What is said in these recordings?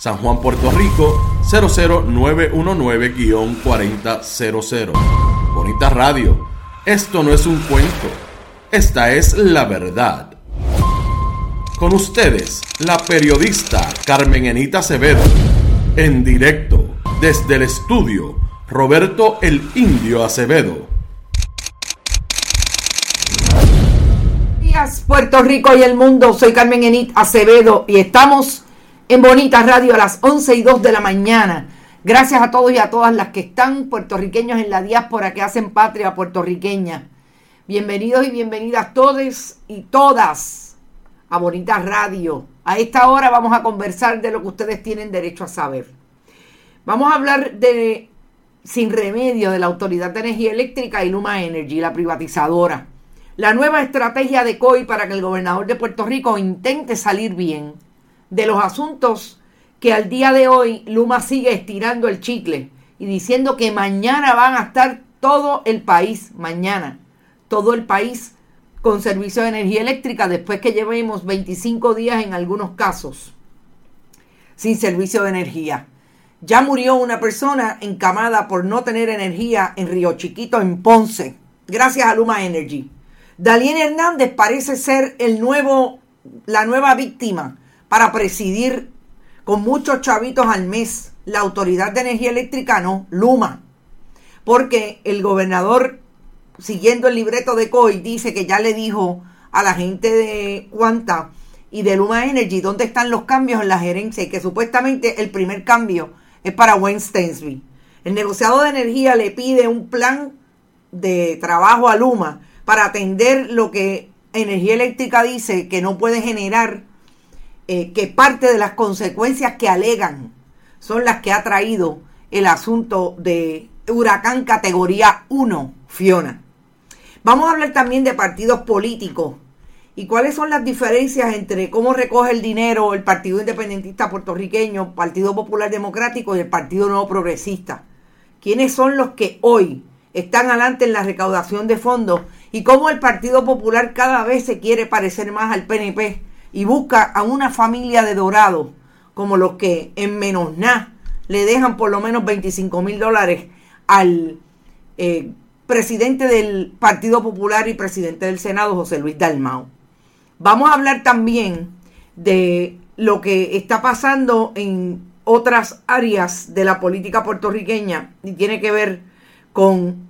San Juan, Puerto Rico 00919-4000. Bonita Radio, esto no es un cuento, esta es la verdad. Con ustedes, la periodista Carmen Enita Acevedo, en directo desde el estudio Roberto el Indio Acevedo. días, Puerto Rico y el mundo. Soy Carmen Enit Acevedo y estamos en Bonita Radio a las 11 y 2 de la mañana. Gracias a todos y a todas las que están puertorriqueños en la diáspora que hacen patria puertorriqueña. Bienvenidos y bienvenidas todos y todas a Bonita Radio. A esta hora vamos a conversar de lo que ustedes tienen derecho a saber. Vamos a hablar de sin remedio de la Autoridad de Energía Eléctrica y Luma Energy, la privatizadora. La nueva estrategia de COI para que el gobernador de Puerto Rico intente salir bien de los asuntos que al día de hoy Luma sigue estirando el chicle y diciendo que mañana van a estar todo el país, mañana, todo el país con servicio de energía eléctrica después que llevemos 25 días en algunos casos sin servicio de energía. Ya murió una persona encamada por no tener energía en Río Chiquito, en Ponce, gracias a Luma Energy. Dalien Hernández parece ser el nuevo, la nueva víctima para presidir con muchos chavitos al mes la Autoridad de Energía Eléctrica, no, Luma. Porque el gobernador, siguiendo el libreto de COI, dice que ya le dijo a la gente de Cuanta y de Luma Energy dónde están los cambios en la gerencia y que supuestamente el primer cambio es para Wayne Stensby. El negociado de energía le pide un plan de trabajo a Luma para atender lo que Energía Eléctrica dice que no puede generar eh, que parte de las consecuencias que alegan son las que ha traído el asunto de huracán categoría 1, Fiona. Vamos a hablar también de partidos políticos y cuáles son las diferencias entre cómo recoge el dinero el Partido Independentista Puertorriqueño, Partido Popular Democrático y el Partido Nuevo Progresista. ¿Quiénes son los que hoy están adelante en la recaudación de fondos y cómo el Partido Popular cada vez se quiere parecer más al PNP y busca a una familia de dorados como los que en menos nada le dejan por lo menos 25 mil dólares al eh, presidente del Partido Popular y presidente del Senado, José Luis Dalmau. Vamos a hablar también de lo que está pasando en otras áreas de la política puertorriqueña y tiene que ver con,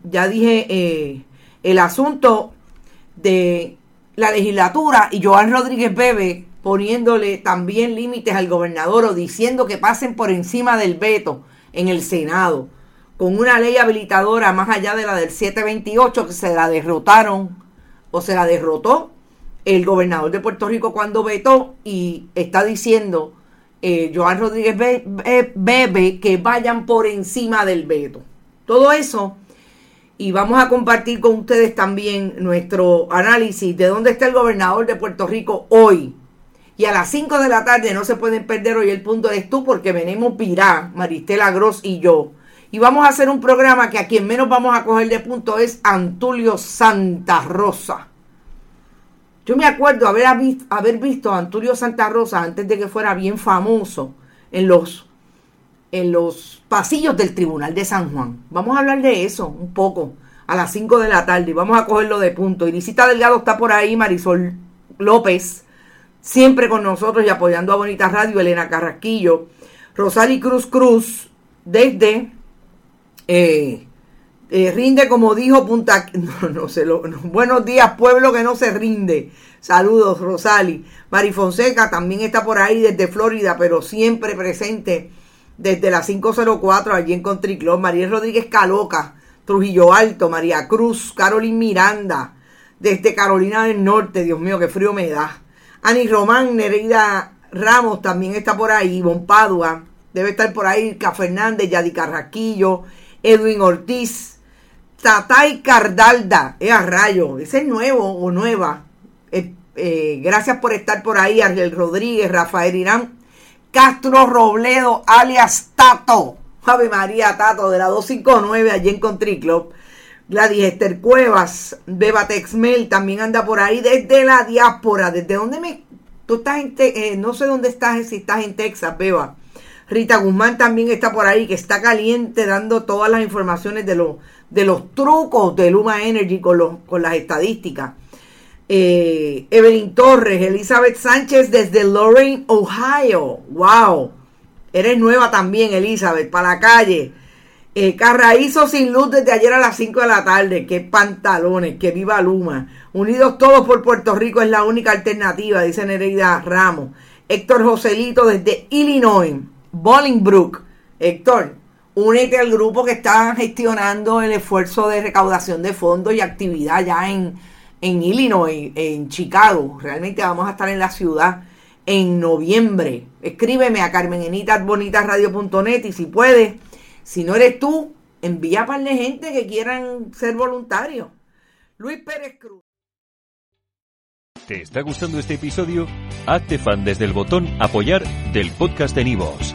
ya dije, eh, el asunto de la legislatura y Joan Rodríguez Bebe poniéndole también límites al gobernador o diciendo que pasen por encima del veto en el Senado, con una ley habilitadora más allá de la del 728 que se la derrotaron o se la derrotó el gobernador de Puerto Rico cuando vetó y está diciendo eh, Joan Rodríguez Bebe que vayan por encima del veto. Todo eso y vamos a compartir con ustedes también nuestro análisis de dónde está el gobernador de Puerto Rico hoy. Y a las 5 de la tarde no se pueden perder hoy el punto de tú porque venimos Pirá, Maristela Gross y yo. Y vamos a hacer un programa que a quien menos vamos a coger de punto es Antulio Santa Rosa. Yo me acuerdo haber, haber visto a Antulio Santa Rosa antes de que fuera bien famoso en los en los pasillos del Tribunal de San Juan. Vamos a hablar de eso un poco a las 5 de la tarde y vamos a cogerlo de punto. Irisita Delgado está por ahí, Marisol López, siempre con nosotros y apoyando a Bonita Radio, Elena Carrasquillo, Rosali Cruz Cruz, desde eh, eh, rinde como dijo Punta no, no sé lo, buenos días pueblo que no se rinde saludos Rosali Mari Fonseca también está por ahí desde Florida pero siempre presente desde la 504 allí en Country María Rodríguez Caloca Trujillo Alto María Cruz Carolina Miranda desde Carolina del Norte Dios mío qué frío me da Ani Román Nereida Ramos también está por ahí Bon Padua debe estar por ahí Ca Fernández Yadi Carraquillo Edwin Ortiz Tatay Cardalda, es a rayo, ese es nuevo o nueva. Eh, eh, gracias por estar por ahí, Ariel Rodríguez, Rafael Irán, Castro Robledo, alias Tato, Ave María Tato, de la 259 allí en Country Club. Gladys Esther Cuevas, Beba Texmel, también anda por ahí desde la diáspora. ¿Desde dónde me.? Tú estás en. Eh, no sé dónde estás, si estás en Texas, Beba. Rita Guzmán también está por ahí, que está caliente dando todas las informaciones de, lo, de los trucos de Luma Energy con, con las estadísticas. Eh, Evelyn Torres, Elizabeth Sánchez desde Lorraine, Ohio. ¡Wow! Eres nueva también, Elizabeth, para la calle. Eh, sin luz desde ayer a las 5 de la tarde. ¡Qué pantalones! ¡Que viva Luma! Unidos todos por Puerto Rico es la única alternativa, dice Nereida Ramos. Héctor Joselito desde Illinois. Bolingbrook. Héctor, únete al grupo que está gestionando el esfuerzo de recaudación de fondos y actividad ya en, en Illinois, en Chicago. Realmente vamos a estar en la ciudad en noviembre. Escríbeme a carmenenitasbonitasradio.net y si puedes, si no eres tú, envía para la gente que quieran ser voluntarios. Luis Pérez Cruz. ¿Te está gustando este episodio? Hazte fan desde el botón apoyar del podcast de Nivos.